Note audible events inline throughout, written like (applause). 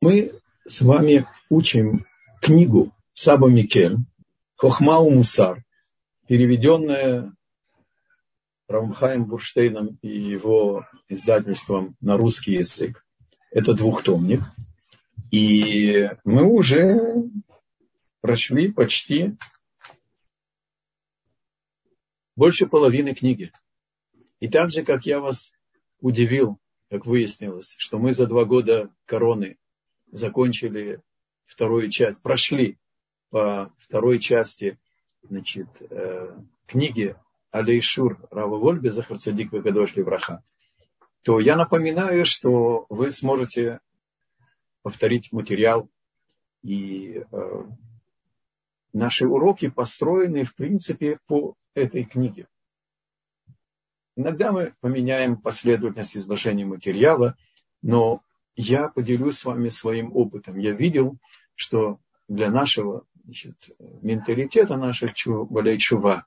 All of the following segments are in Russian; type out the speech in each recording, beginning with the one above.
Мы с вами учим книгу Саба Микель «Хохмау Мусар», переведенная Рамхаем Бурштейном и его издательством на русский язык. Это двухтомник. И мы уже прошли почти больше половины книги. И так же, как я вас удивил, как выяснилось, что мы за два года короны закончили вторую часть, прошли по второй части значит, э, книги Алейшур Рава Вольбе Захарцадик Вегадош Левраха, то я напоминаю, что вы сможете повторить материал. И э, наши уроки построены, в принципе, по этой книге. Иногда мы поменяем последовательность изложения материала, но я поделюсь с вами своим опытом. Я видел, что для нашего значит, менталитета, наших чува,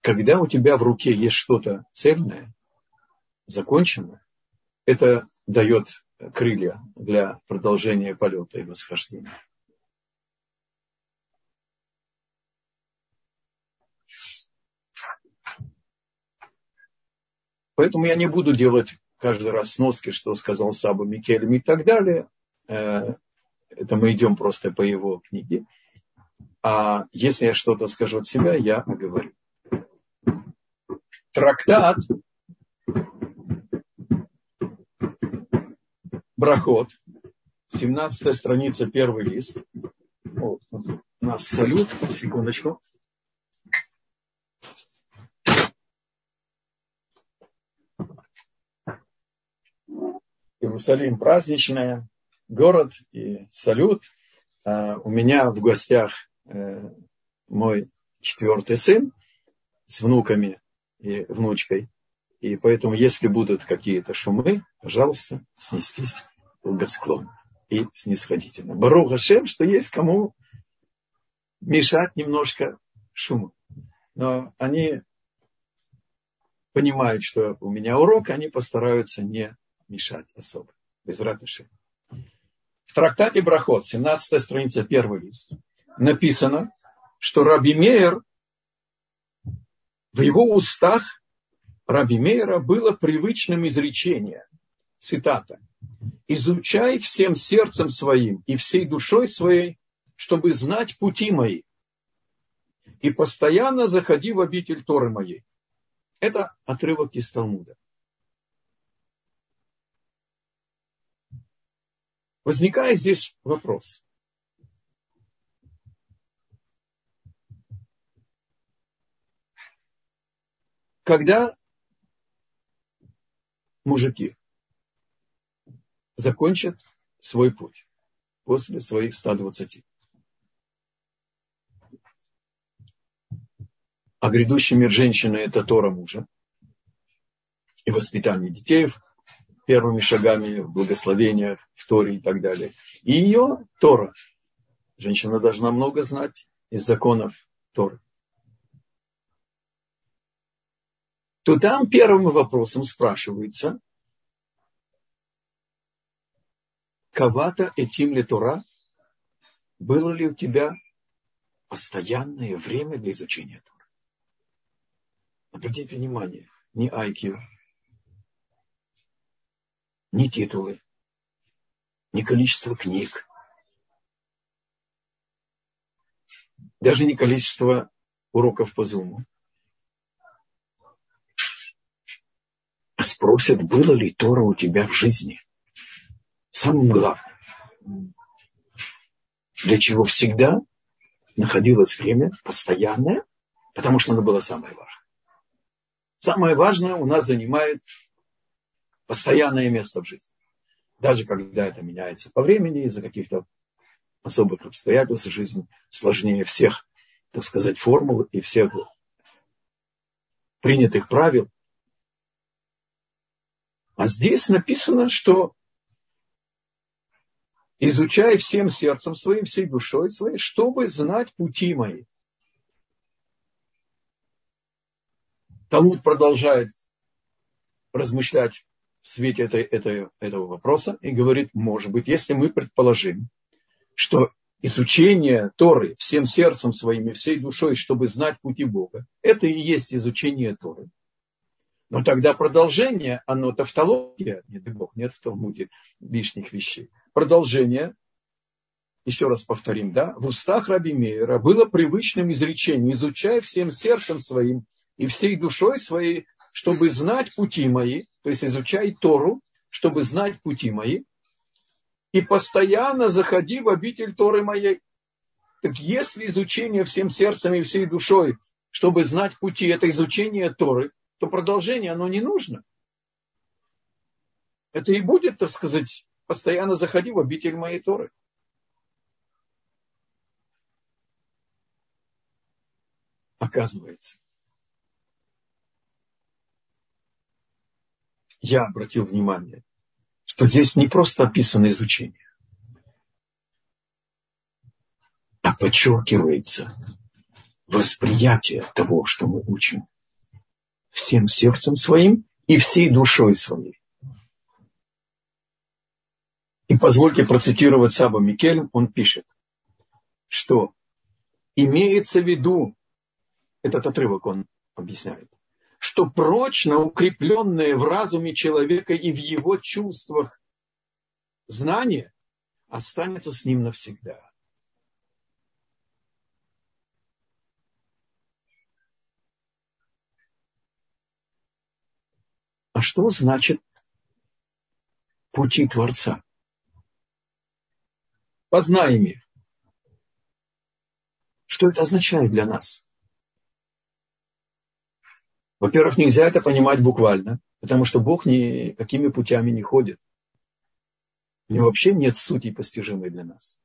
когда у тебя в руке есть что-то цельное, законченное, это дает крылья для продолжения полета и восхождения. Поэтому я не буду делать каждый раз сноски, что сказал Саба Микелем и так далее. Э, это мы идем просто по его книге. А если я что-то скажу от себя, я оговорю. Трактат Брахот, 17 страница, первый лист. Вот, у нас салют, секундочку. Иерусалим праздничная, город и салют. А, у меня в гостях э, мой четвертый сын с внуками и внучкой. И поэтому, если будут какие-то шумы, пожалуйста, снестись благосклонно и снисходительно. Бару Хашем, что есть кому мешать немножко шуму. Но они понимают, что у меня урок, они постараются не мешать особо. Без радости. В трактате Брахот, 17 страница, первый лист, написано, что Раби Мейер, в его устах Раби Мейера было привычным изречение, цитата, «Изучай всем сердцем своим и всей душой своей, чтобы знать пути мои, и постоянно заходи в обитель Торы моей». Это отрывок из Талмуда. Возникает здесь вопрос. Когда мужики закончат свой путь после своих 120. А грядущий мир женщины – это Тора мужа и воспитание детей – первыми шагами в благословениях, в Торе и так далее. И ее Тора. Женщина должна много знать из законов Торы. То там первым вопросом спрашивается, Кавата этим ли Тора? Было ли у тебя постоянное время для изучения Торы? Обратите внимание, не IQ, ни титулы, ни количество книг, даже не количество уроков по Зуму. А спросят, было ли Тора у тебя в жизни. Самым главным. Для чего всегда находилось время постоянное, потому что оно было самое важное. Самое важное у нас занимает постоянное место в жизни. Даже когда это меняется по времени из-за каких-то особых обстоятельств, жизнь сложнее всех, так сказать, формул и всех принятых правил. А здесь написано, что изучай всем сердцем своим, всей душой своей, чтобы знать пути мои. Талмуд продолжает размышлять в свете этой, этой, этого вопроса и говорит, может быть, если мы предположим, что изучение Торы всем сердцем своим и всей душой, чтобы знать пути Бога, это и есть изучение Торы. Но тогда продолжение, оно тавтология, не дай Бог, нет в Талмуде лишних вещей. Продолжение, еще раз повторим, да, в устах Раби Мейера было привычным изречением, изучай всем сердцем своим и всей душой своей, чтобы знать пути мои, то есть изучай Тору, чтобы знать пути мои, и постоянно заходи в обитель Торы моей. Так если изучение всем сердцем и всей душой, чтобы знать пути, это изучение Торы, то продолжение оно не нужно. Это и будет, так сказать, постоянно заходи в обитель моей Торы. Оказывается, я обратил внимание, что здесь не просто описано изучение, а подчеркивается восприятие того, что мы учим всем сердцем своим и всей душой своей. И позвольте процитировать Саба Микель, он пишет, что имеется в виду, этот отрывок он объясняет, что прочно укрепленное в разуме человека и в его чувствах знание останется с ним навсегда. А что значит пути Творца? Познаем их. Что это означает для нас? Во-первых, нельзя это понимать буквально, потому что Бог никакими путями не ходит. У него вообще нет сути постижимой для нас.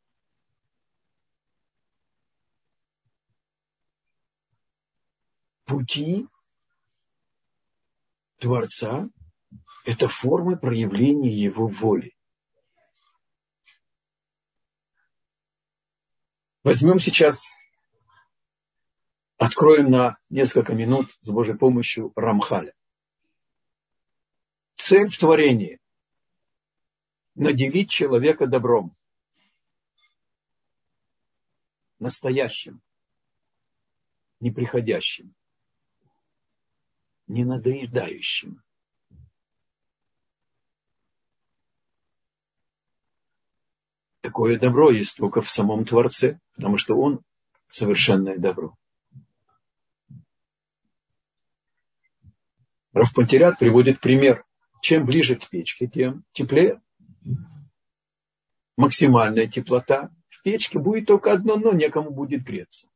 Пути Творца – это формы проявления Его воли. Возьмем сейчас Откроем на несколько минут с Божьей помощью Рамхаля. Цель в творении – наделить человека добром. Настоящим, неприходящим, ненадоедающим. Такое добро есть только в самом Творце, потому что Он совершенное добро. Равпантерят приводит пример. Чем ближе к печке, тем теплее. Максимальная теплота. В печке будет только одно, но некому будет греться.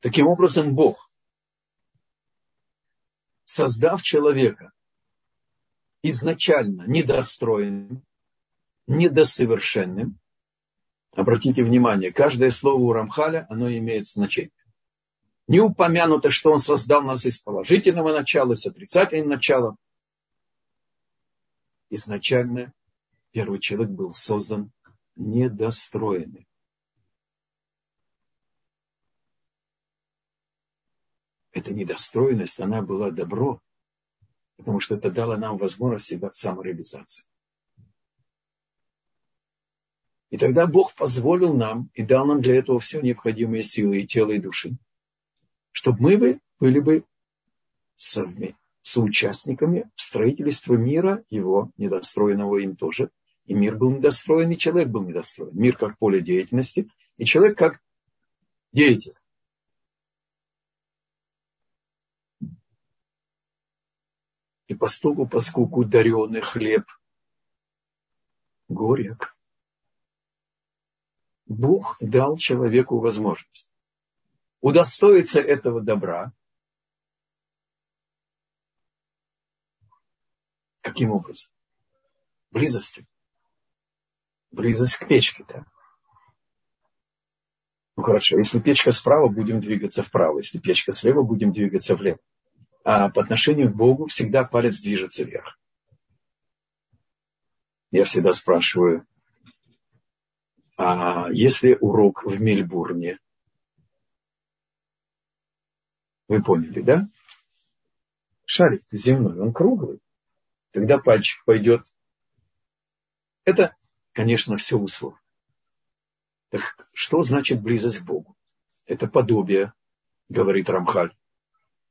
Таким образом, Бог, создав человека изначально недостроенным, недосовершенным, обратите внимание, каждое слово у Рамхаля, оно имеет значение. Не упомянуто, что он создал нас из положительного начала, с отрицательным началом. Изначально первый человек был создан недостроенным. Эта недостроенность, она была добро, потому что это дало нам возможность себя самореализации. И тогда Бог позволил нам и дал нам для этого все необходимые силы и тела, и души чтобы мы были бы соучастниками в строительстве мира, его недостроенного им тоже. И мир был недостроен, и человек был недостроен. Мир как поле деятельности, и человек как деятель. И постуку, поскольку даренный хлеб горек, Бог дал человеку возможность удостоиться этого добра. Каким образом? Близостью. Близость к печке, да. Ну хорошо, если печка справа, будем двигаться вправо. Если печка слева, будем двигаться влево. А по отношению к Богу всегда палец движется вверх. Я всегда спрашиваю, а если урок в Мельбурне, вы поняли, да? шарик земной, он круглый. Тогда пальчик пойдет. Это, конечно, все условно. Так что значит близость к Богу? Это подобие, говорит Рамхаль.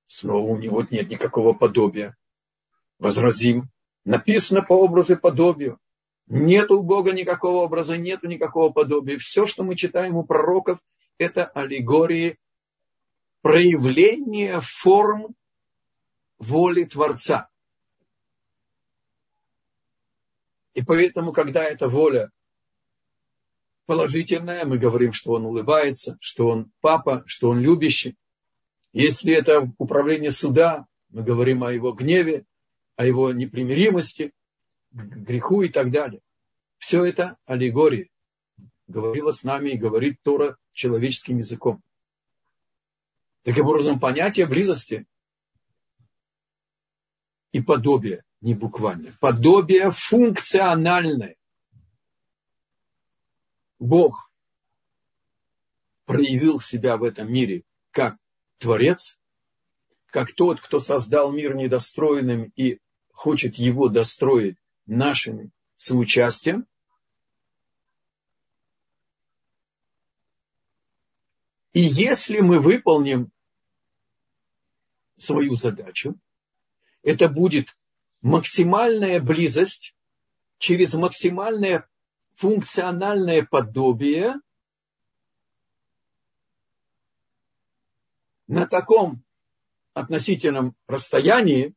Снова у него нет никакого подобия. Возразим. Написано по образу и подобию. Нет у Бога никакого образа, нет никакого подобия. Все, что мы читаем у пророков, это аллегории проявления форм воли Творца. И поэтому, когда эта воля положительная, мы говорим, что он улыбается, что он папа, что он любящий. Если это управление суда, мы говорим о его гневе, о его непримиримости, греху и так далее. Все это аллегория. Говорила с нами и говорит Тора человеческим языком. Таким образом, понятие близости и подобие, не буквально, подобие функциональное. Бог проявил себя в этом мире как Творец, как тот, кто создал мир недостроенным и хочет его достроить нашим соучастием. И если мы выполним свою задачу, это будет максимальная близость через максимальное функциональное подобие на таком относительном расстоянии,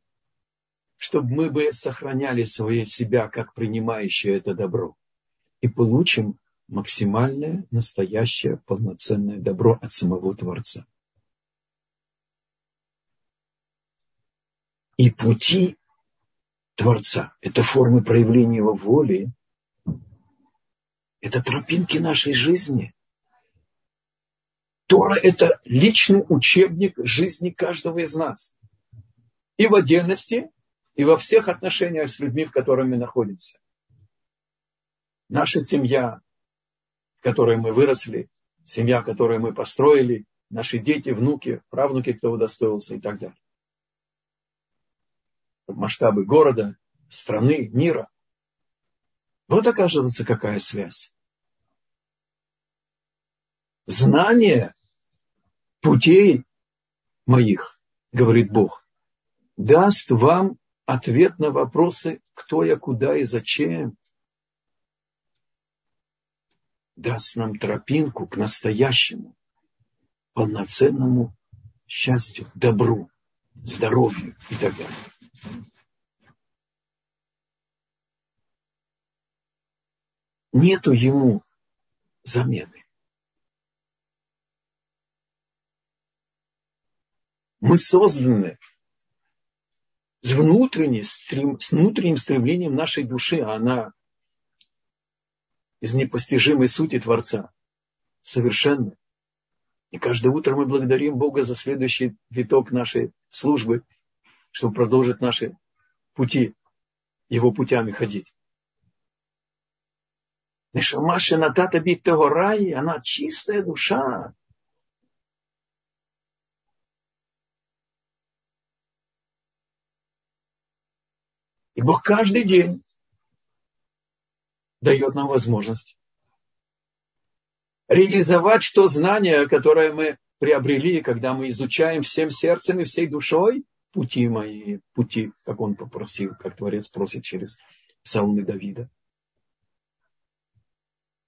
чтобы мы бы сохраняли свое себя как принимающее это добро. И получим максимальное, настоящее, полноценное добро от самого Творца. И пути Творца, это формы проявления его воли, это тропинки нашей жизни. Тора – это личный учебник жизни каждого из нас. И в отдельности, и во всех отношениях с людьми, в которых мы находимся. Наша семья, в которой мы выросли, семья, которую мы построили, наши дети, внуки, правнуки, кто удостоился и так далее. Масштабы города, страны, мира. Вот оказывается, какая связь. Знание путей моих, говорит Бог, даст вам ответ на вопросы, кто я, куда и зачем. Даст нам тропинку к настоящему, полноценному счастью, добру, здоровью и так далее. Нету ему замены. Мы созданы с, внутренней, с внутренним стремлением нашей души, а она из непостижимой сути Творца, совершенно. И каждое утро мы благодарим Бога за следующий виток нашей службы, чтобы продолжить наши пути, его путями ходить. Нешамаши Натата бит рай, она чистая душа. И Бог каждый день дает нам возможность реализовать то знание, которое мы приобрели, когда мы изучаем всем сердцем и всей душой пути мои, пути, как он попросил, как Творец просит через псалмы Давида.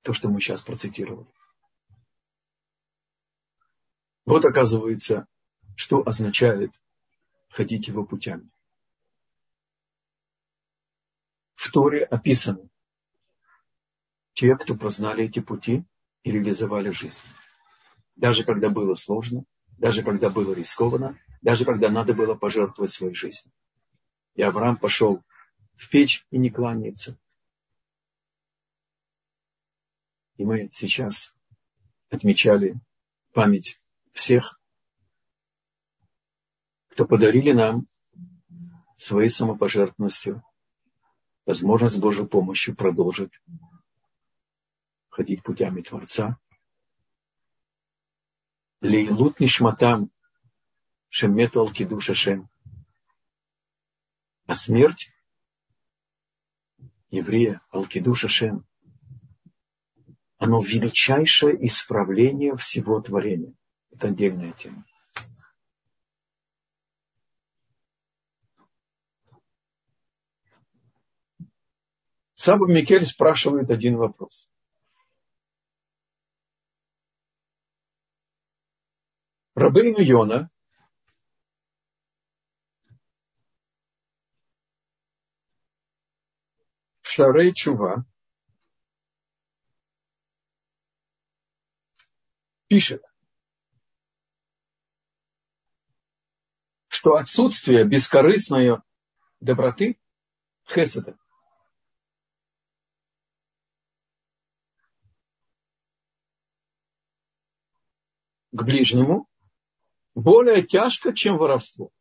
То, что мы сейчас процитировали. Вот оказывается, что означает ходить его путями. в Торе описано. Те, кто познали эти пути и реализовали в жизни. Даже когда было сложно, даже когда было рискованно, даже когда надо было пожертвовать своей жизнью. И Авраам пошел в печь и не кланяется. И мы сейчас отмечали память всех, кто подарили нам своей самопожертвованностью возможно, с Божьей помощью продолжит ходить путями Творца. Лейлут нишматам шемету алкиду шашем. А смерть еврея Алкидуша Шем, оно величайшее исправление всего творения. Это отдельная тема. Саба Микель спрашивает один вопрос. Рабейну Йона. В Шарей Чува. Пишет, что отсутствие бескорыстной доброты Хеседа к ближнему более тяжко, чем воровство.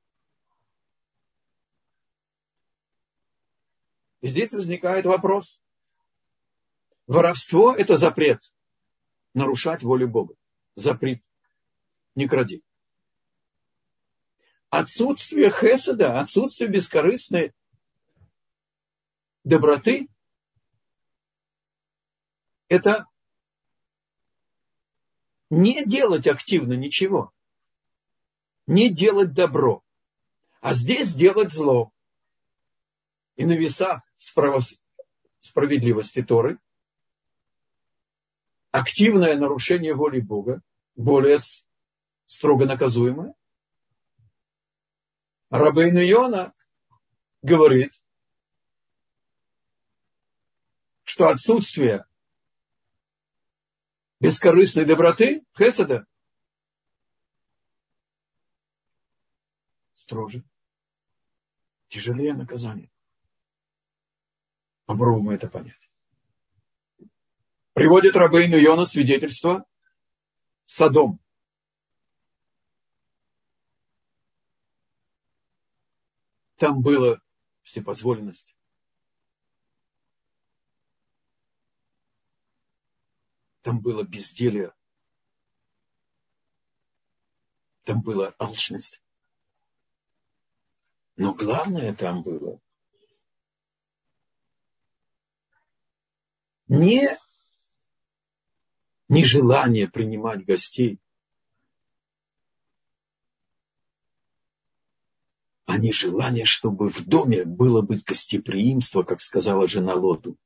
И здесь возникает вопрос. Воровство – это запрет. Нарушать волю Бога. Запрет. Не кради. Отсутствие хеседа, отсутствие бескорыстной доброты – это не делать активно ничего не делать добро, а здесь делать зло. И на весах справедливости Торы активное нарушение воли Бога более строго наказуемое. Рабейн Йона говорит, что отсутствие бескорыстной доброты, хеседа, строже, тяжелее наказание. Попробуем это понять. Приводит Рабейну Йона свидетельство Садом. Там было всепозволенность. Там было безделие. Там была алчность. Но главное там было не нежелание принимать гостей, а нежелание, чтобы в доме было бы гостеприимство, как сказала жена Лоту.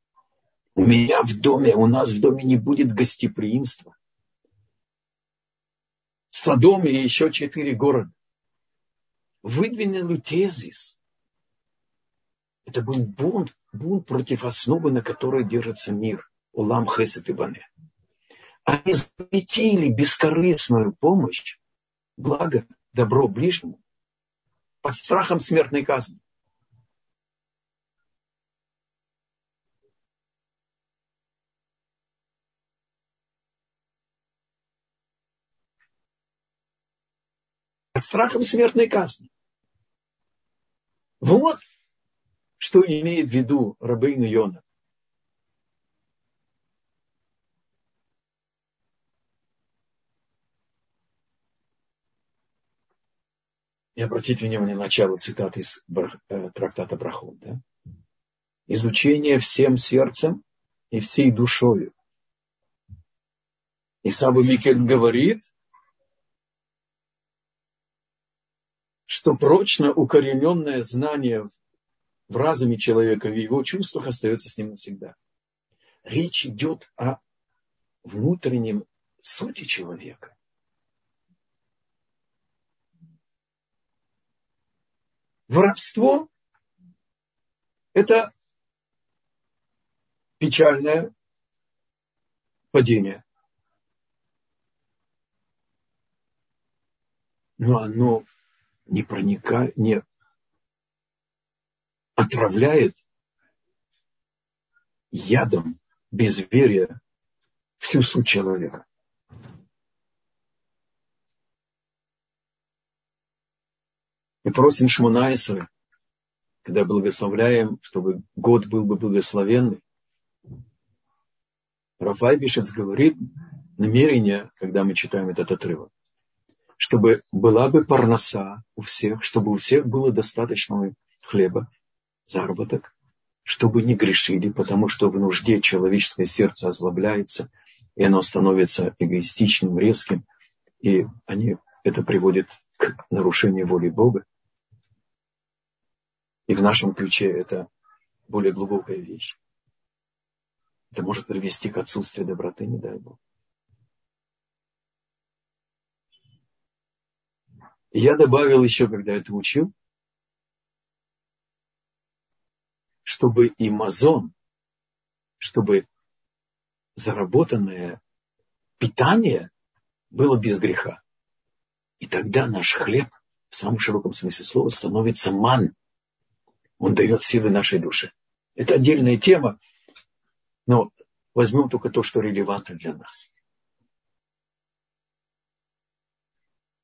У меня в доме, у нас в доме не будет гостеприимства. Содом и еще четыре города выдвинули тезис. Это был бунт, бунт против основы, на которой держится мир. Улам Хесет и. Они запретили бескорыстную помощь, благо, добро ближнему, под страхом смертной казни. Под страхом смертной казни. Вот что имеет в виду Рабейну Йона. И обратите внимание на начало цитаты из э, трактата Брахот. Да? Изучение всем сердцем и всей душою. И Саба Микель говорит, что прочно укорененное знание в разуме человека, в его чувствах остается с ним навсегда. Речь идет о внутреннем сути человека. Воровство – это печальное падение. Но оно не проникает, не отравляет ядом безверия всю суть человека. Мы просим Шмунайсера, когда благословляем, чтобы год был бы благословенный. Рафай Бишец говорит намерение, когда мы читаем этот отрывок чтобы была бы парноса у всех, чтобы у всех было достаточно хлеба заработок, чтобы не грешили, потому что в нужде человеческое сердце озлобляется, и оно становится эгоистичным, резким, и они, это приводит к нарушению воли Бога. И в нашем ключе это более глубокая вещь. Это может привести к отсутствию доброты, не дай Бог. Я добавил еще, когда это учил, чтобы и мазон, чтобы заработанное питание было без греха. И тогда наш хлеб, в самом широком смысле слова, становится ман. Он дает силы нашей душе. Это отдельная тема, но возьмем только то, что релевантно для нас.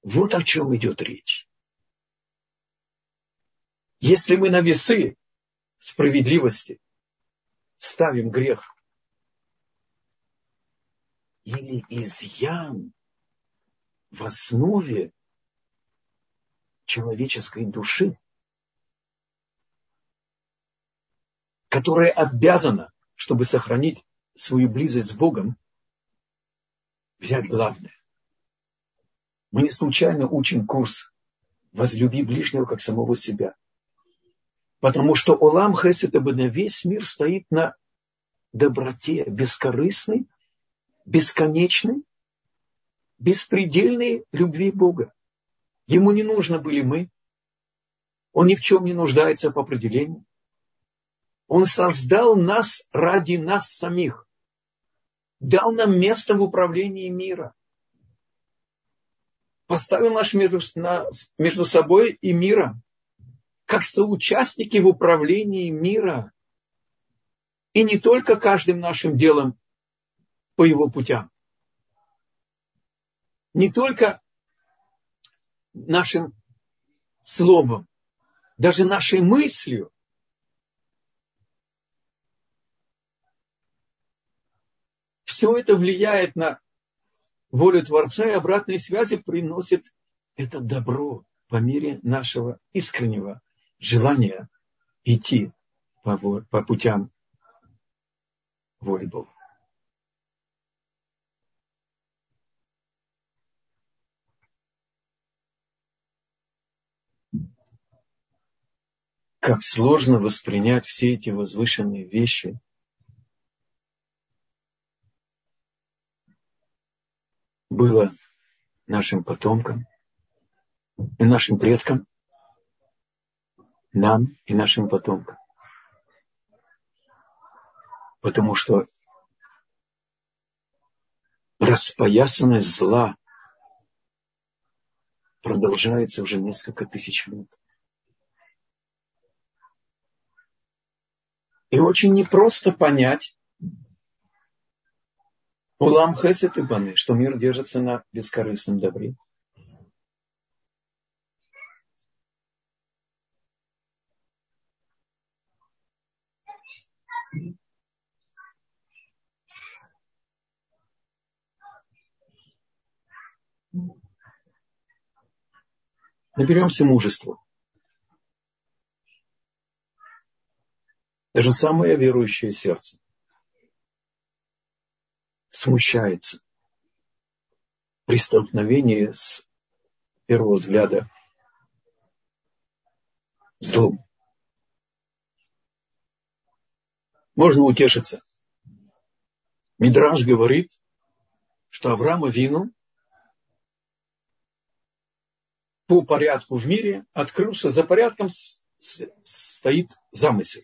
Вот о чем идет речь. Если мы на весы справедливости ставим грех или изъян в основе человеческой души, которая обязана, чтобы сохранить свою близость с Богом, взять главное. Мы не случайно учим курс «Возлюби ближнего, как самого себя». Потому что Олам Хесед на весь мир стоит на доброте, бескорыстной, бесконечной, беспредельной любви Бога. Ему не нужно были мы. Он ни в чем не нуждается по определению. Он создал нас ради нас самих. Дал нам место в управлении мира поставил нас между, нас между собой и миром, как соучастники в управлении мира. И не только каждым нашим делом по его путям. Не только нашим словом, даже нашей мыслью. Все это влияет на волю Творца и обратной связи приносит это добро по мере нашего искреннего желания идти по, по путям воли Бога. Как сложно воспринять все эти возвышенные вещи было нашим потомкам и нашим предкам, нам и нашим потомкам. Потому что распоясанность зла продолжается уже несколько тысяч лет. И очень непросто понять, Улам хесед и что мир держится на бескорыстном добре. Наберемся мужества. Даже самое верующее сердце смущается при столкновении с первого взгляда злом. Можно утешиться. Мидраж говорит, что Авраама Вину по порядку в мире открылся, за порядком стоит замысел.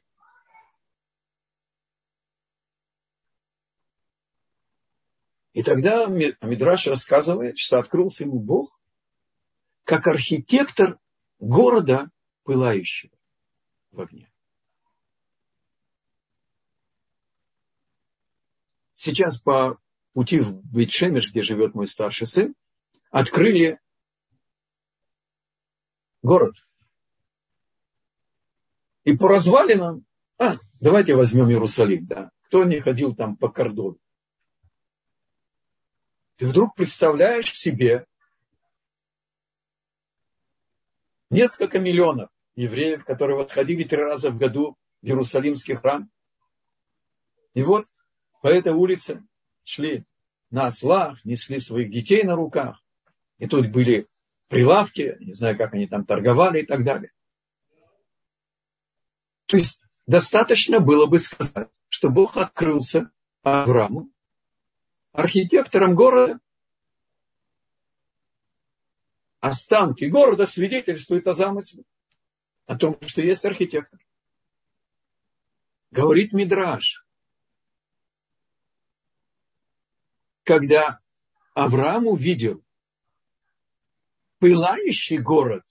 И тогда Мидраш рассказывает, что открылся ему Бог как архитектор города, пылающего в огне. Сейчас по пути в Бетшемеш, где живет мой старший сын, открыли город. И по развалинам, а, давайте возьмем Иерусалим, да. Кто не ходил там по кордону? Ты вдруг представляешь себе несколько миллионов евреев, которые восходили три раза в году в Иерусалимский храм. И вот по этой улице шли на ослах, несли своих детей на руках. И тут были прилавки, не знаю, как они там торговали и так далее. То есть достаточно было бы сказать, что Бог открылся Аврааму, архитектором города. Останки города свидетельствуют о замысле, о том, что есть архитектор. Говорит Мидраш, когда Авраам увидел пылающий город,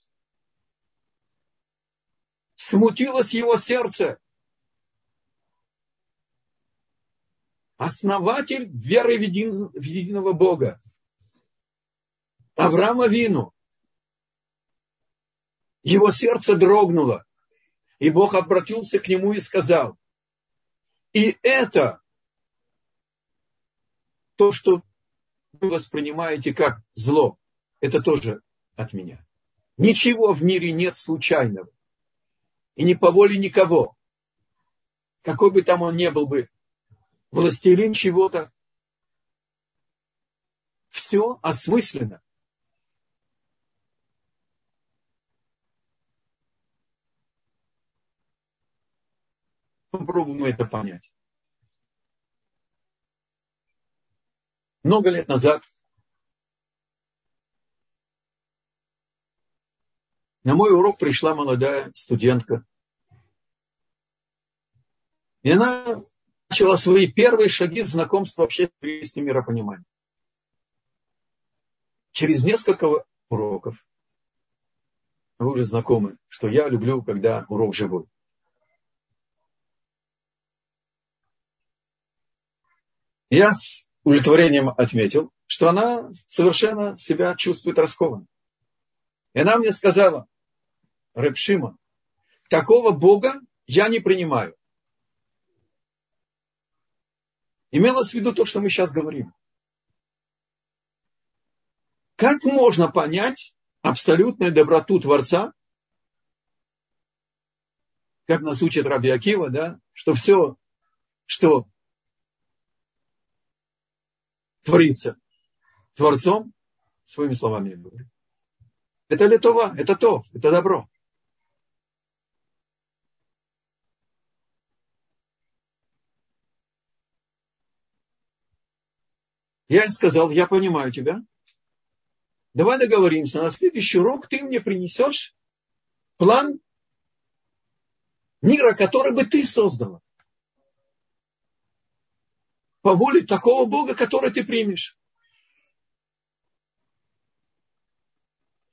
смутилось его сердце. Основатель веры в, един, в единого Бога. Авраама Вину. Его сердце дрогнуло. И Бог обратился к нему и сказал, и это то, что вы воспринимаете как зло, это тоже от меня. Ничего в мире нет случайного. И не по воле никого. Какой бы там он ни был бы, властелин чего-то. Все осмысленно. Попробуем это понять. Много лет назад на мой урок пришла молодая студентка. И она начала свои первые шаги знакомства вообще с еврейским миропониманием. Через несколько уроков, вы уже знакомы, что я люблю, когда урок живой. Я удовлетворением отметил, что она совершенно себя чувствует раскованно. И она мне сказала, Рэпшима, такого Бога я не принимаю. Имелось в виду то, что мы сейчас говорим. Как можно понять абсолютную доброту Творца, как нас учит Раби Акива, да, что все, что творится Творцом, своими словами я говорю. Это литова, это то, это добро. Я сказал, я понимаю тебя. Давай договоримся, на следующий урок ты мне принесешь план мира, который бы ты создала по воле такого Бога, который ты примешь.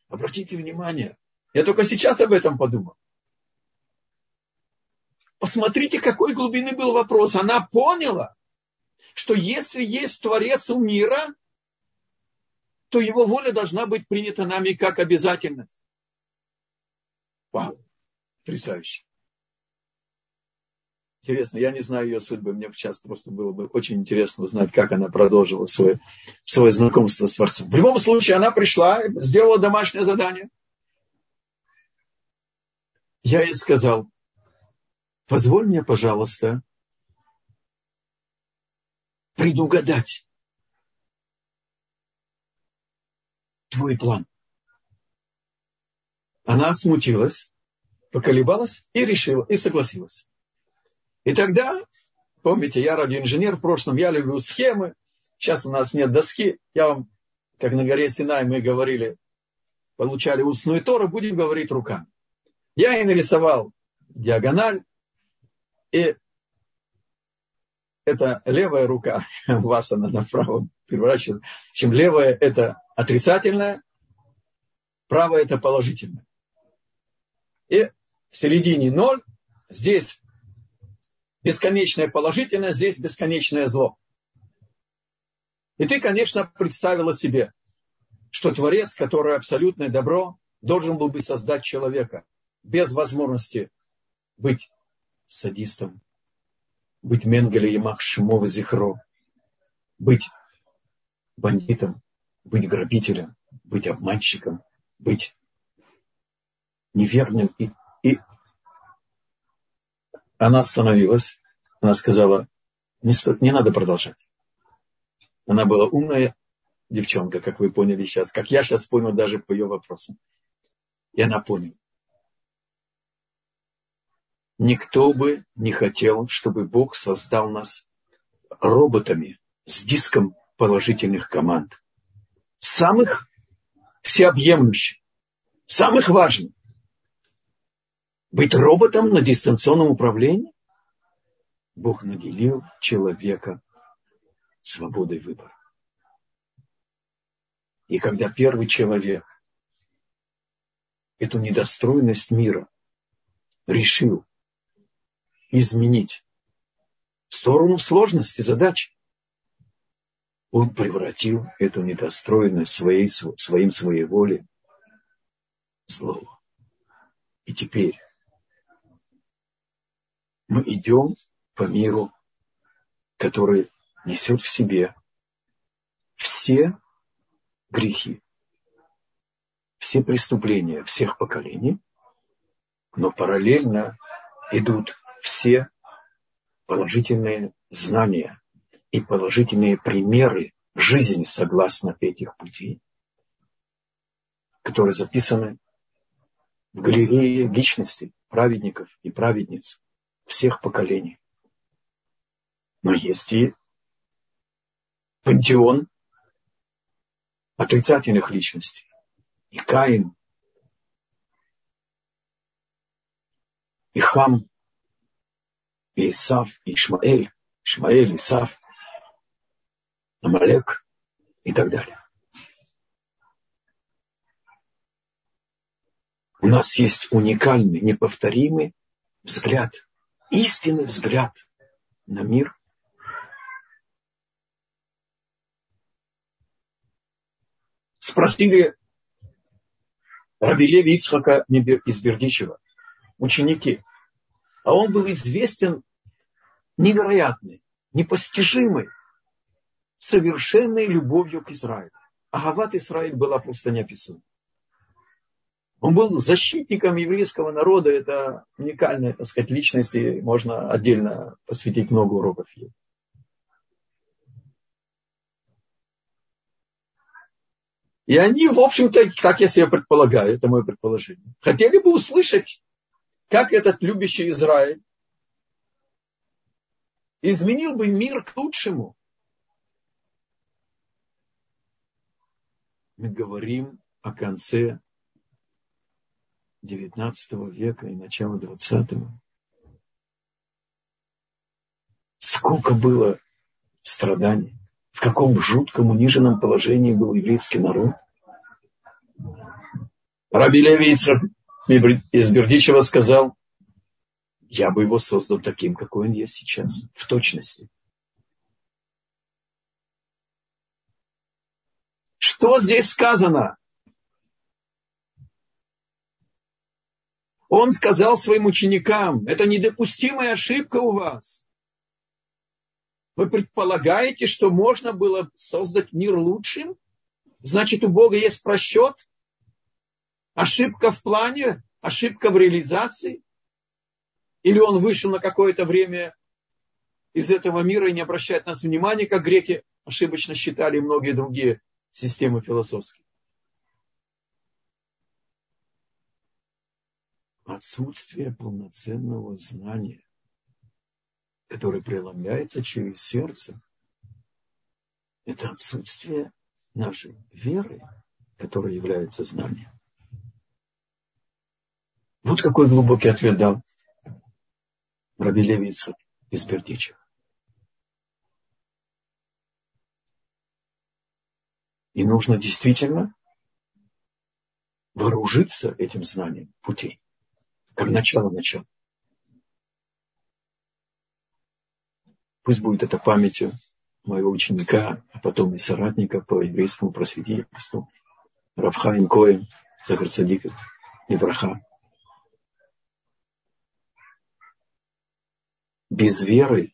Обратите внимание, я только сейчас об этом подумал. Посмотрите, какой глубины был вопрос. Она поняла, что если есть Творец у мира, то его воля должна быть принята нами как обязательность. Вау, потрясающе. Интересно, я не знаю ее судьбы, мне сейчас просто было бы очень интересно узнать, как она продолжила свое, свое знакомство с Творцом. В любом случае, она пришла, сделала домашнее задание. Я ей сказал, позволь мне, пожалуйста, предугадать твой план. Она смутилась, поколебалась и решила, и согласилась. И тогда, помните, я радиоинженер в прошлом, я люблю схемы. Сейчас у нас нет доски. Я вам, как на горе Синай мы говорили, получали устную Тору, будем говорить руками. Я и нарисовал диагональ, и это левая рука, (laughs) вас она направо переворачивает. В общем, левая это отрицательная, правая это положительная. И в середине ноль, здесь бесконечное положительное, здесь бесконечное зло. И ты, конечно, представила себе, что Творец, который абсолютное добро, должен был бы создать человека без возможности быть садистом, быть Менгеле и Махшимова Зихро, быть бандитом, быть грабителем, быть обманщиком, быть неверным и И она остановилась, она сказала, не, не надо продолжать. Она была умная девчонка, как вы поняли сейчас, как я сейчас понял даже по ее вопросам. И она поняла. Никто бы не хотел, чтобы Бог создал нас роботами с диском положительных команд. Самых всеобъемлющих, самых важных. Быть роботом на дистанционном управлении? Бог наделил человека свободой выбора. И когда первый человек эту недостроенность мира решил изменить в сторону сложности задач, он превратил эту недостроенность своей, своим своеволием в зло. И теперь мы идем по миру, который несет в себе все грехи, все преступления всех поколений, но параллельно идут все положительные знания и положительные примеры жизни согласно этих путей, которые записаны в галерее личностей, праведников и праведниц всех поколений. Но есть и пантеон отрицательных личностей. И Каин, и Хам, и Исав, и Ишмаэль, Ишмаэль, Исав, Амалек и так далее. У нас есть уникальный, неповторимый взгляд, истинный взгляд на мир. Спросили Раби Леви Ицхака из Бердичева, ученики, а он был известен невероятной, непостижимой, совершенной любовью к Израилю. Агават Израиль была просто неописуема. Он был защитником еврейского народа, это уникальная, так сказать, личность, и можно отдельно посвятить много уроков ей. И они, в общем-то, как я себе предполагаю, это мое предположение, хотели бы услышать, как этот любящий Израиль изменил бы мир к лучшему. Мы говорим о конце XIX века и начала XX. Сколько было страданий, в каком жутком униженном положении был еврейский народ. Раби Леви из Бердичева сказал, я бы его создал таким, какой он есть сейчас, в точности. Что здесь сказано? Он сказал своим ученикам, это недопустимая ошибка у вас. Вы предполагаете, что можно было создать мир лучшим? Значит, у Бога есть просчет? Ошибка в плане? Ошибка в реализации? Или он вышел на какое-то время из этого мира и не обращает нас внимания, как греки ошибочно считали и многие другие системы философские? отсутствие полноценного знания, которое преломляется через сердце, это отсутствие нашей веры, которая является знанием. Вот какой глубокий ответ дал Раби из Бердичева. И нужно действительно вооружиться этим знанием путей как начало начала. Пусть будет это памятью моего ученика, а потом и соратника по еврейскому просветительству, Равхаим Коэн, Захар Садиков, Ивраха. Без веры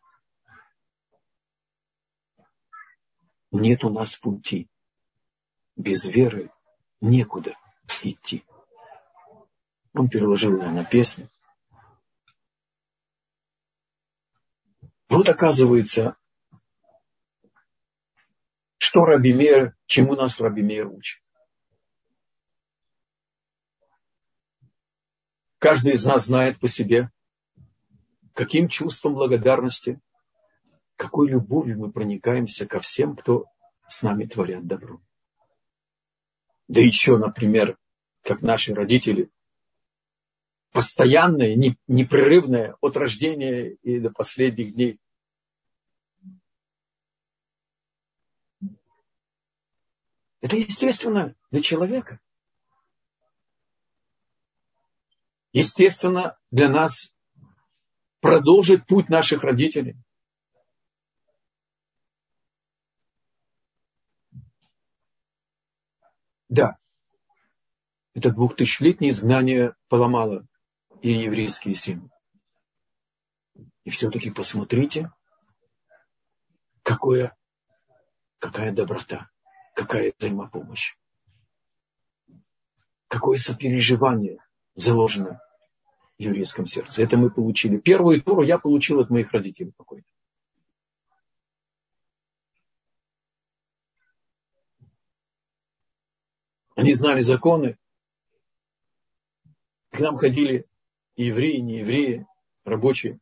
нет у нас пути. Без веры некуда идти. Он переложил ее на песню. Вот оказывается, что Рабимер, чему нас Рабимер учит. Каждый из нас знает по себе, каким чувством благодарности, какой любовью мы проникаемся ко всем, кто с нами творят добро. Да еще, например, как наши родители, постоянное, непрерывное от рождения и до последних дней. Это естественно для человека. Естественно для нас продолжить путь наших родителей. Да, это двухтысячелетнее изгнание поломало и еврейские семьи. И все-таки посмотрите, какое, какая доброта, какая взаимопомощь, какое сопереживание заложено еврейском сердце. Это мы получили. Первую туру я получил от моих родителей покойных. Они знали законы. К нам ходили и евреи, и не евреи, рабочие,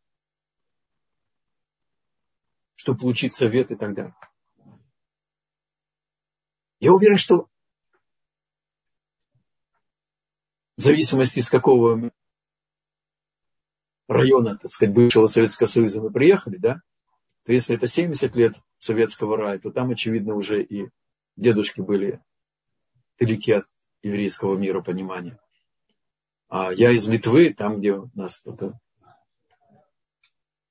чтобы получить совет и так далее. Я уверен, что в зависимости с какого района, так сказать, бывшего Советского Союза вы приехали, да, то если это 70 лет советского рая, то там, очевидно, уже и дедушки были далеки от еврейского мира понимания. А я из Литвы, там, где нас это,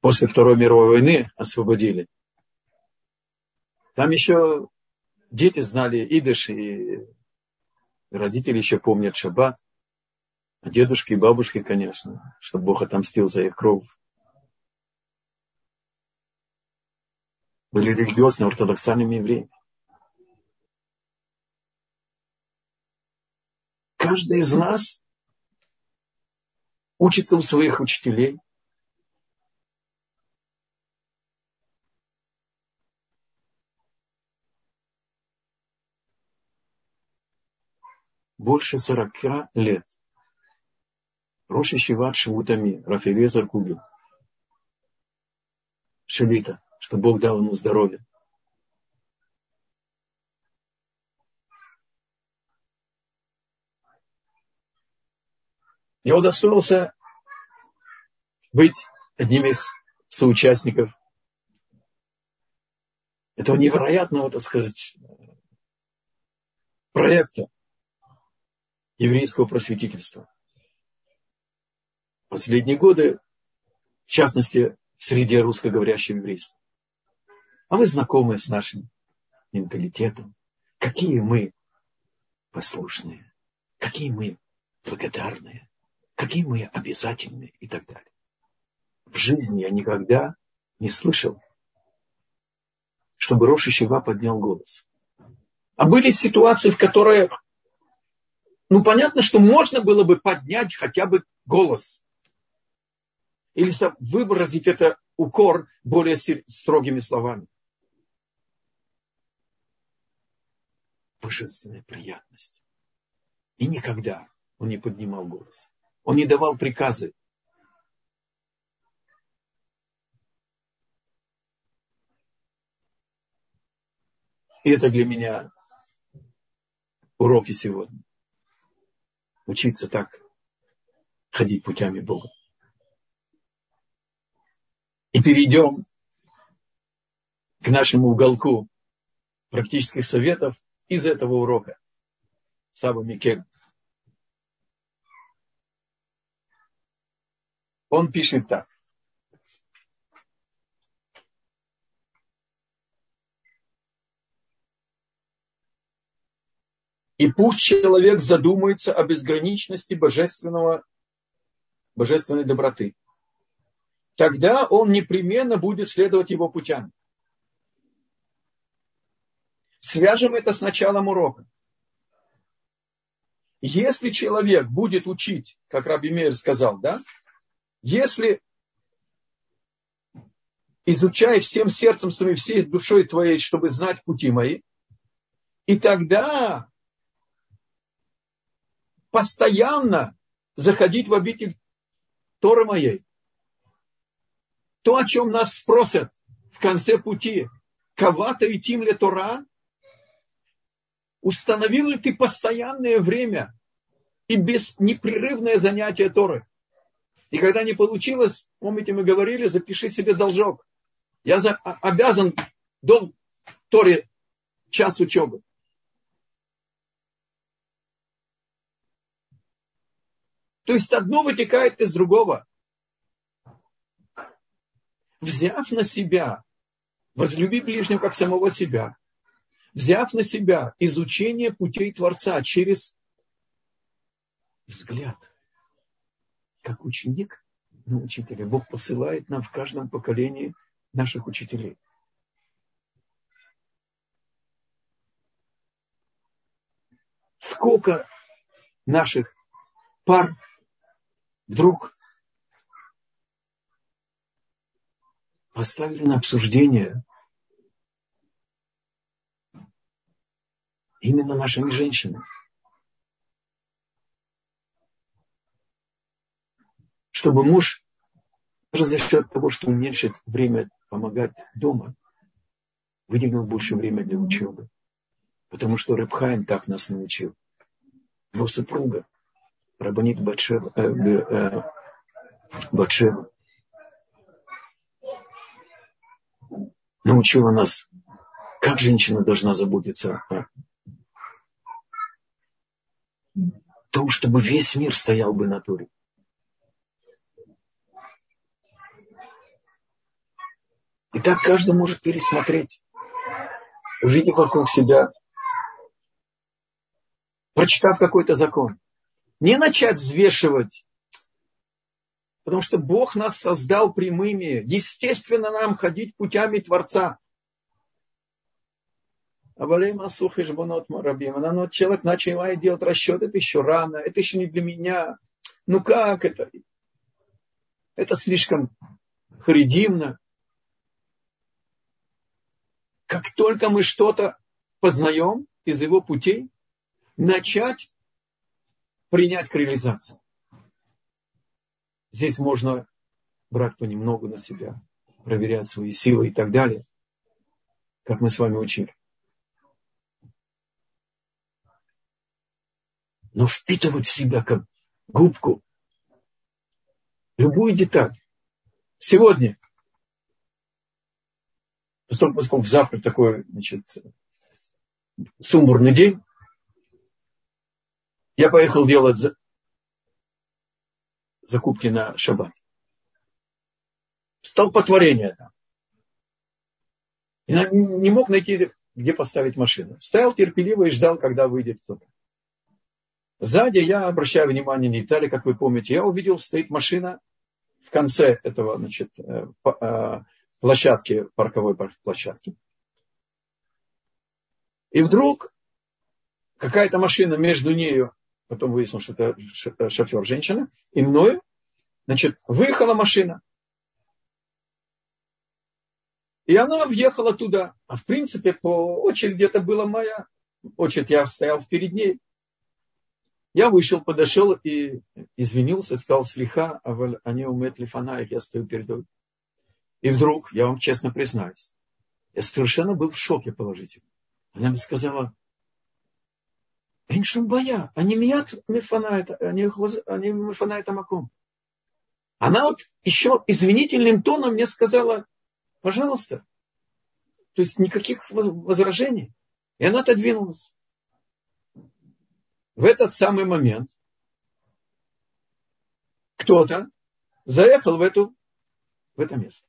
после Второй мировой войны освободили. Там еще дети знали идыш, и родители еще помнят шаббат. Дедушки и бабушки, конечно, чтобы Бог отомстил за их кровь. Были религиозно ортодоксальными евреями. Каждый из нас учится у своих учителей. Больше сорока лет. Роши Шиват Швутами, Рафилезар Кугин. Шелита, что Бог дал ему здоровье. Я удостоился быть одним из соучастников этого невероятного, так сказать, проекта еврейского просветительства. Последние годы, в частности, в среде русскоговорящего еврейства. А вы знакомы с нашим менталитетом. Какие мы послушные, какие мы благодарные, какие мы обязательные и так далее. В жизни я никогда не слышал, чтобы Роша Шива поднял голос. А были ситуации, в которых, ну, понятно, что можно было бы поднять хотя бы голос. Или выразить это укор более строгими словами. Божественная приятность. И никогда он не поднимал голос. Он не давал приказы. И это для меня уроки сегодня. Учиться так ходить путями Бога. И перейдем к нашему уголку практических советов из этого урока. Саба Микель. Он пишет так. И пусть человек задумается о безграничности божественного, божественной доброты. Тогда он непременно будет следовать его путям. Свяжем это с началом урока. Если человек будет учить, как Раби Мейер сказал, да, если изучай всем сердцем своим, всей душой твоей, чтобы знать пути мои, и тогда постоянно заходить в обитель Торы моей. То, о чем нас спросят в конце пути, кавата и тимле Тора, установил ли ты постоянное время и без непрерывное занятие Торы? И когда не получилось, помните, мы говорили, запиши себе должок. Я за, обязан дом Торе час учебы. То есть одно вытекает из другого. Взяв на себя, возлюби ближнего как самого себя, взяв на себя изучение путей Творца через взгляд, как ученик на учителя. Бог посылает нам в каждом поколении – наших учителей. Сколько наших пар вдруг поставили на обсуждение именно нашими женщинами. Чтобы муж даже за счет того, что уменьшит время помогать дома, выделил больше времени для учебы. Потому что Рыбхайм так нас научил. Его супруга, Рабанит Батшева, э, э, Батшева, научила нас, как женщина должна заботиться о том, чтобы весь мир стоял бы на туре. И так каждый может пересмотреть, увидев вокруг себя, прочитав какой-то закон. Не начать взвешивать, потому что Бог нас создал прямыми. Естественно, нам ходить путями Творца. Авалей Масух и Жбунот Марабим. Она, ну, человек начинает делать расчет, это еще рано, это еще не для меня. Ну как это? Это слишком харидимно как только мы что-то познаем из его путей, начать принять к реализации. Здесь можно брать понемногу на себя, проверять свои силы и так далее, как мы с вами учили. Но впитывать в себя как губку любую деталь. Сегодня поскольку, поскольку завтра такой, значит, сумбурный день, я поехал делать. Закупки на шаббат. Столпотворение там. Я не мог найти, где поставить машину. Стоял терпеливо и ждал, когда выйдет кто-то. Сзади я обращаю внимание на детали, как вы помните. Я увидел, стоит машина в конце этого, значит, э, э, площадки, парковой площадки. И вдруг какая-то машина между нею, потом выяснилось, что это э, шофер женщина, и мною, значит, выехала машина. И она въехала туда. А в принципе, по очереди это была моя очередь. Я стоял перед ней. Я вышел, подошел и извинился, сказал, слиха, а они умеют лифанаих, я стою перед и вдруг, я вам честно признаюсь, я совершенно был в шоке положительно. Она мне сказала, אין שום בעיה, אני מיד מפנה את, אני, אני מפנה את Она вот еще извинительным тоном мне сказала, пожалуйста. То есть никаких возражений. И она отодвинулась. В этот самый момент кто-то заехал в, эту, в это место.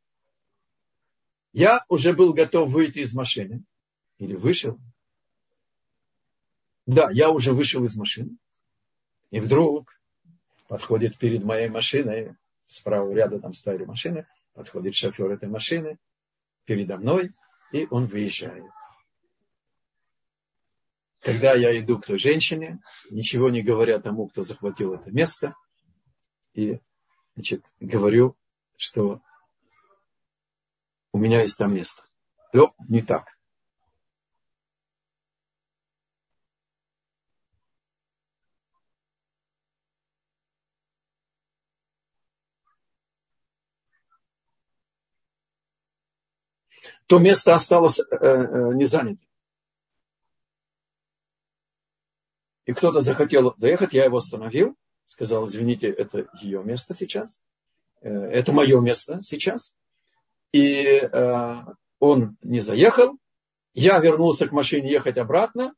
Я уже был готов выйти из машины. Или вышел. да, я уже вышел из машины. И вдруг подходит перед моей машиной, справа ряда там стояли машины, подходит шофер этой машины передо мной, и он выезжает. когда я иду к той женщине, ничего не говоря тому, кто захватил это место, и значит, говорю, что у меня есть там место. Но не так. То место осталось э, э, не занято. И кто-то захотел заехать, я его остановил, сказал, извините, это ее место сейчас, э, это мое место сейчас. И он не заехал, я вернулся к машине ехать обратно,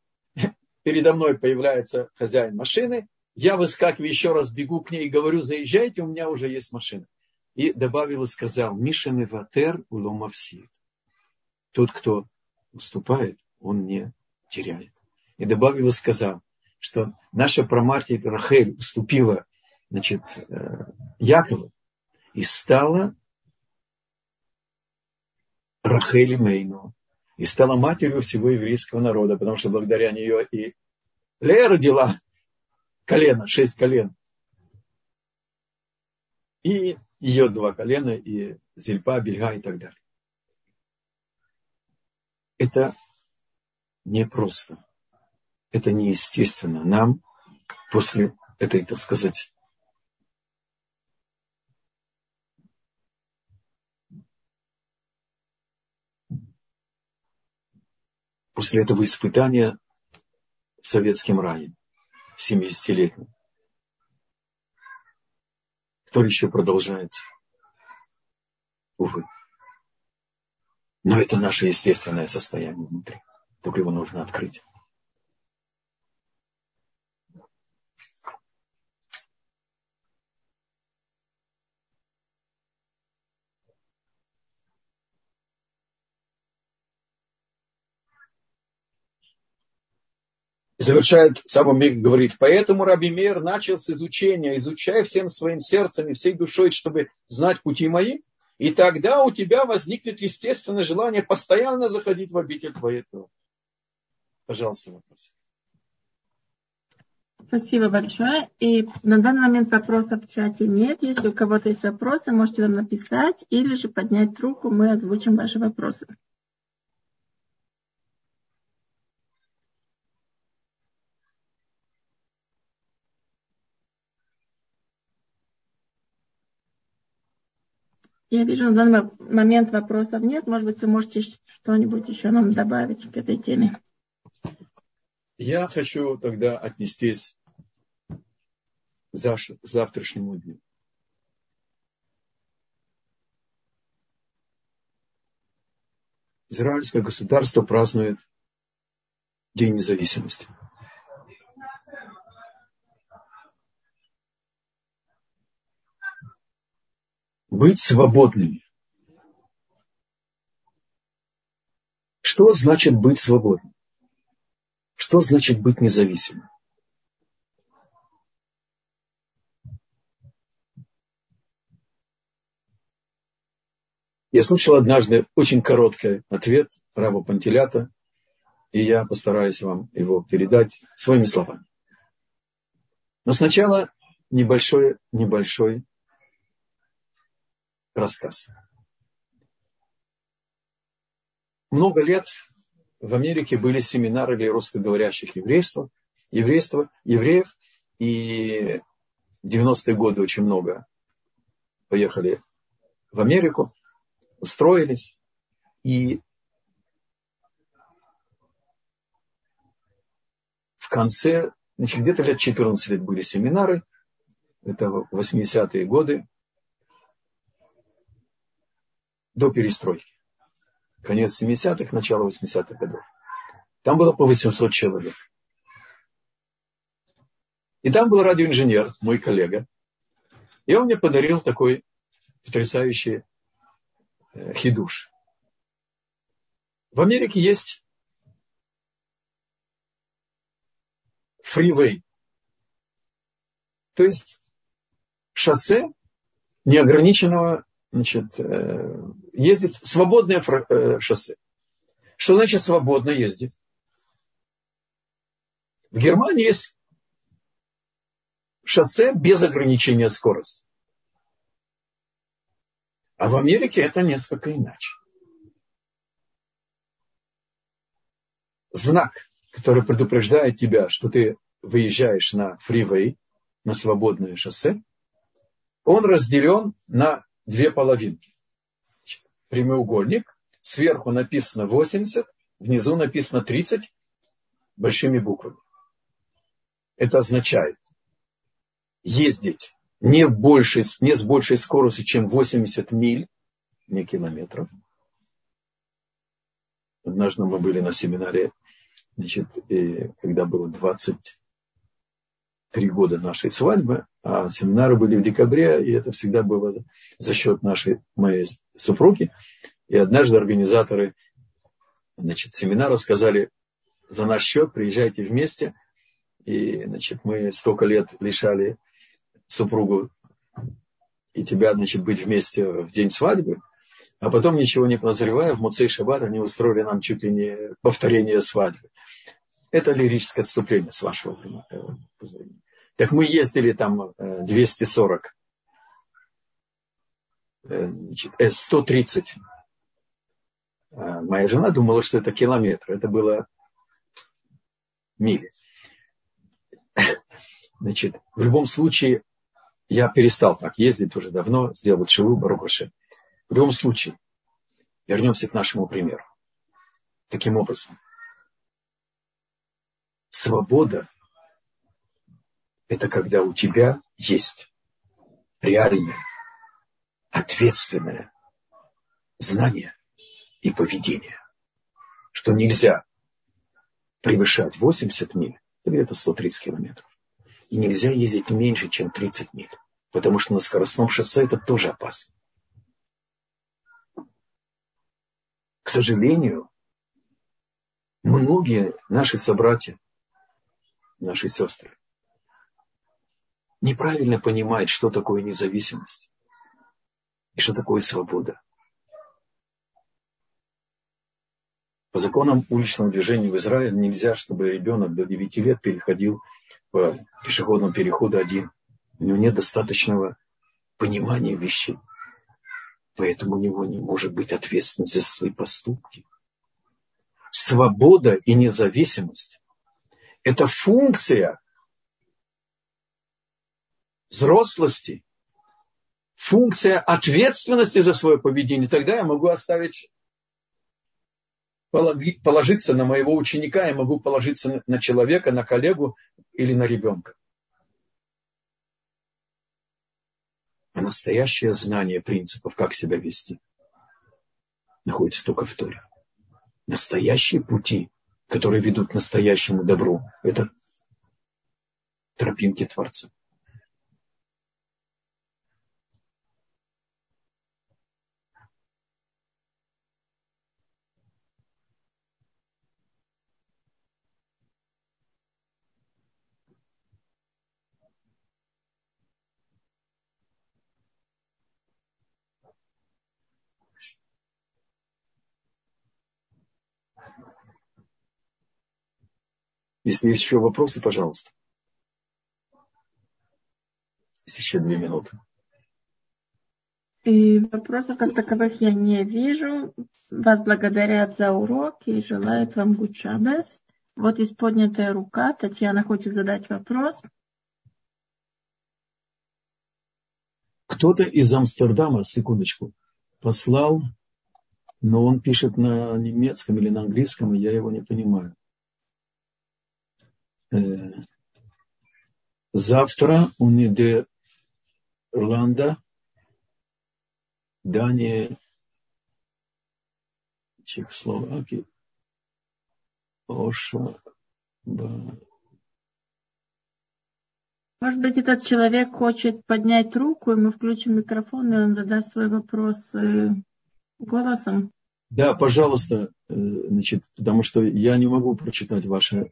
передо мной появляется хозяин машины, я выскакиваю еще раз, бегу к ней и говорю, заезжайте, у меня уже есть машина. И добавил и сказал, Миша Меватер уломавсит тот, кто уступает, он не теряет. И добавил и сказал, что наша прамарти Рахель уступила значит, э, Якову и стала Рахели Мейну, и стала матерью всего еврейского народа, потому что благодаря нее и Лея родила колено, шесть колен. И ее два колена, и Зильпа, Бельга и так далее это непросто. Это неестественно. Нам после этой, так сказать, после этого испытания советским раем, 70-летним, который еще продолжается. Увы. Но это наше естественное состояние внутри. Только его нужно открыть. завершает сам Мир, говорит, поэтому Раби Мир начал с изучения, изучая всем своим сердцем и всей душой, чтобы знать пути мои, и тогда у тебя возникнет естественное желание постоянно заходить в обитель твоей Пожалуйста, вопрос. Спасибо большое. И на данный момент вопросов в чате нет. Если у кого-то есть вопросы, можете нам написать или же поднять руку, мы озвучим ваши вопросы. Я вижу, на данный момент вопросов нет. Может быть, вы можете что-нибудь еще нам добавить к этой теме. Я хочу тогда отнестись к завтрашнему дню. Израильское государство празднует День независимости. Быть свободными. Что значит быть свободным? Что значит быть независимым? Я слышал однажды очень короткий ответ раба Пантелята, и я постараюсь вам его передать своими словами. Но сначала небольшой, небольшой рассказ. Много лет в Америке были семинары для русскоговорящих еврейства, еврейства, евреев, и в 90-е годы очень много поехали в Америку, устроились, и в конце, значит, где-то лет 14 лет были семинары, это 80-е годы, до перестройки. Конец 70-х, начало 80-х годов. Там было по 800 человек. И там был радиоинженер, мой коллега. И он мне подарил такой потрясающий э, хидуш. В Америке есть фривей. То есть шоссе неограниченного значит, э, ездит свободное э, шоссе. Что значит свободно ездить? В Германии есть шоссе без ограничения скорости. А в Америке это несколько иначе. Знак, который предупреждает тебя, что ты выезжаешь на фривей, на свободное шоссе, он разделен на две половинки. Прямоугольник, сверху написано 80, внизу написано 30 большими буквами. Это означает ездить не, больше, не с большей скоростью, чем 80 миль, не километров. Однажды мы были на семинаре, значит, когда было 23 года нашей свадьбы, а семинары были в декабре, и это всегда было за счет нашей, моей супруги. И однажды организаторы значит, семинара сказали, за наш счет приезжайте вместе. И значит, мы столько лет лишали супругу и тебя, значит, быть вместе в день свадьбы, а потом, ничего не подозревая, в Муцей Шаббат они устроили нам чуть ли не повторение свадьбы. Это лирическое отступление, с вашего позволения. Так мы ездили там 240, э, значит, 130. Э, а моя жена думала, что это километр. Это было мили. Значит, в любом случае, я перестал так ездить уже давно, сделал чего, Барухаши. В любом случае, вернемся к нашему примеру. Таким образом, свобода – это когда у тебя есть реальное, ответственное знание и поведение, что нельзя превышать 80 миль, или это 130 километров. И нельзя ездить меньше, чем 30 миль. Потому что на скоростном шоссе это тоже опасно. К сожалению, многие наши собратья, наши сестры, неправильно понимают, что такое независимость и что такое свобода. По законам уличного движения в Израиле нельзя, чтобы ребенок до 9 лет переходил по пешеходному переходу один. У него нет достаточного понимания вещей. Поэтому у него не может быть ответственности за свои поступки. Свобода и независимость – это функция взрослости, функция ответственности за свое поведение. Тогда я могу оставить положиться на моего ученика, я могу положиться на человека, на коллегу или на ребенка. А настоящее знание принципов, как себя вести, находится только в Торе. Настоящие пути, которые ведут к настоящему добру, это тропинки Творца. Если есть еще вопросы, пожалуйста. Есть еще две минуты. И вопросов как таковых я не вижу. Вас благодарят за урок и желают вам гудшабес. Вот есть поднятая рука. Татьяна хочет задать вопрос. Кто-то из Амстердама, секундочку, послал, но он пишет на немецком или на английском, и я его не понимаю. Э, завтра у Нидерланда, Дания, Чехословакия, Оша, может быть, этот человек хочет поднять руку, и мы включим микрофон, и он задаст свой вопрос э, голосом. Да, пожалуйста, э, значит, потому что я не могу прочитать ваше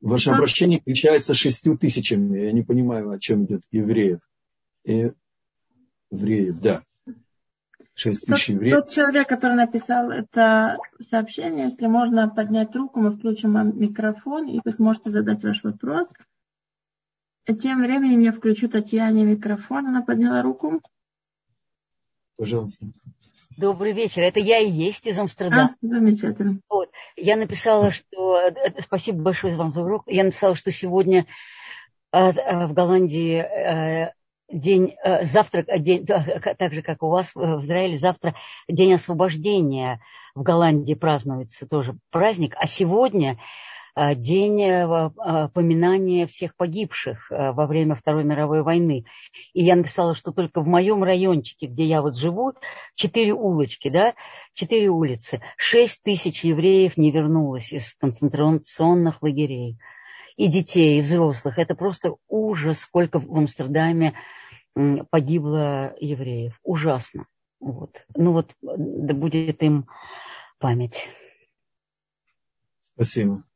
Ваше обращение отличается шестью тысячами. Я не понимаю, о чем идет евреев. И... Евреев, да. 6 тысяч евреев. Тот человек, который написал это сообщение, если можно поднять руку, мы включим микрофон, и вы сможете задать ваш вопрос. Тем временем я включу Татьяне микрофон. Она подняла руку. Пожалуйста. Добрый вечер. Это я и есть из Амстердама. А, замечательно. Вот. Я написала, что... Э, спасибо большое вам за урок. Я написала, что сегодня э, э, в Голландии день, завтра, день, так же, как у вас в Израиле, завтра день освобождения в Голландии празднуется тоже праздник, а сегодня Э, день э, э, поминания всех погибших во время Второй мировой войны. И я написала, что только в моем райончике, где я вот живу, четыре улочки, да, четыре улицы, шесть тысяч евреев не вернулось из концентрационных лагерей. И детей, и взрослых. Это просто ужас, сколько в Амстердаме погибло евреев. Ужасно. Вот. Ну вот, да будет им память. Спасибо.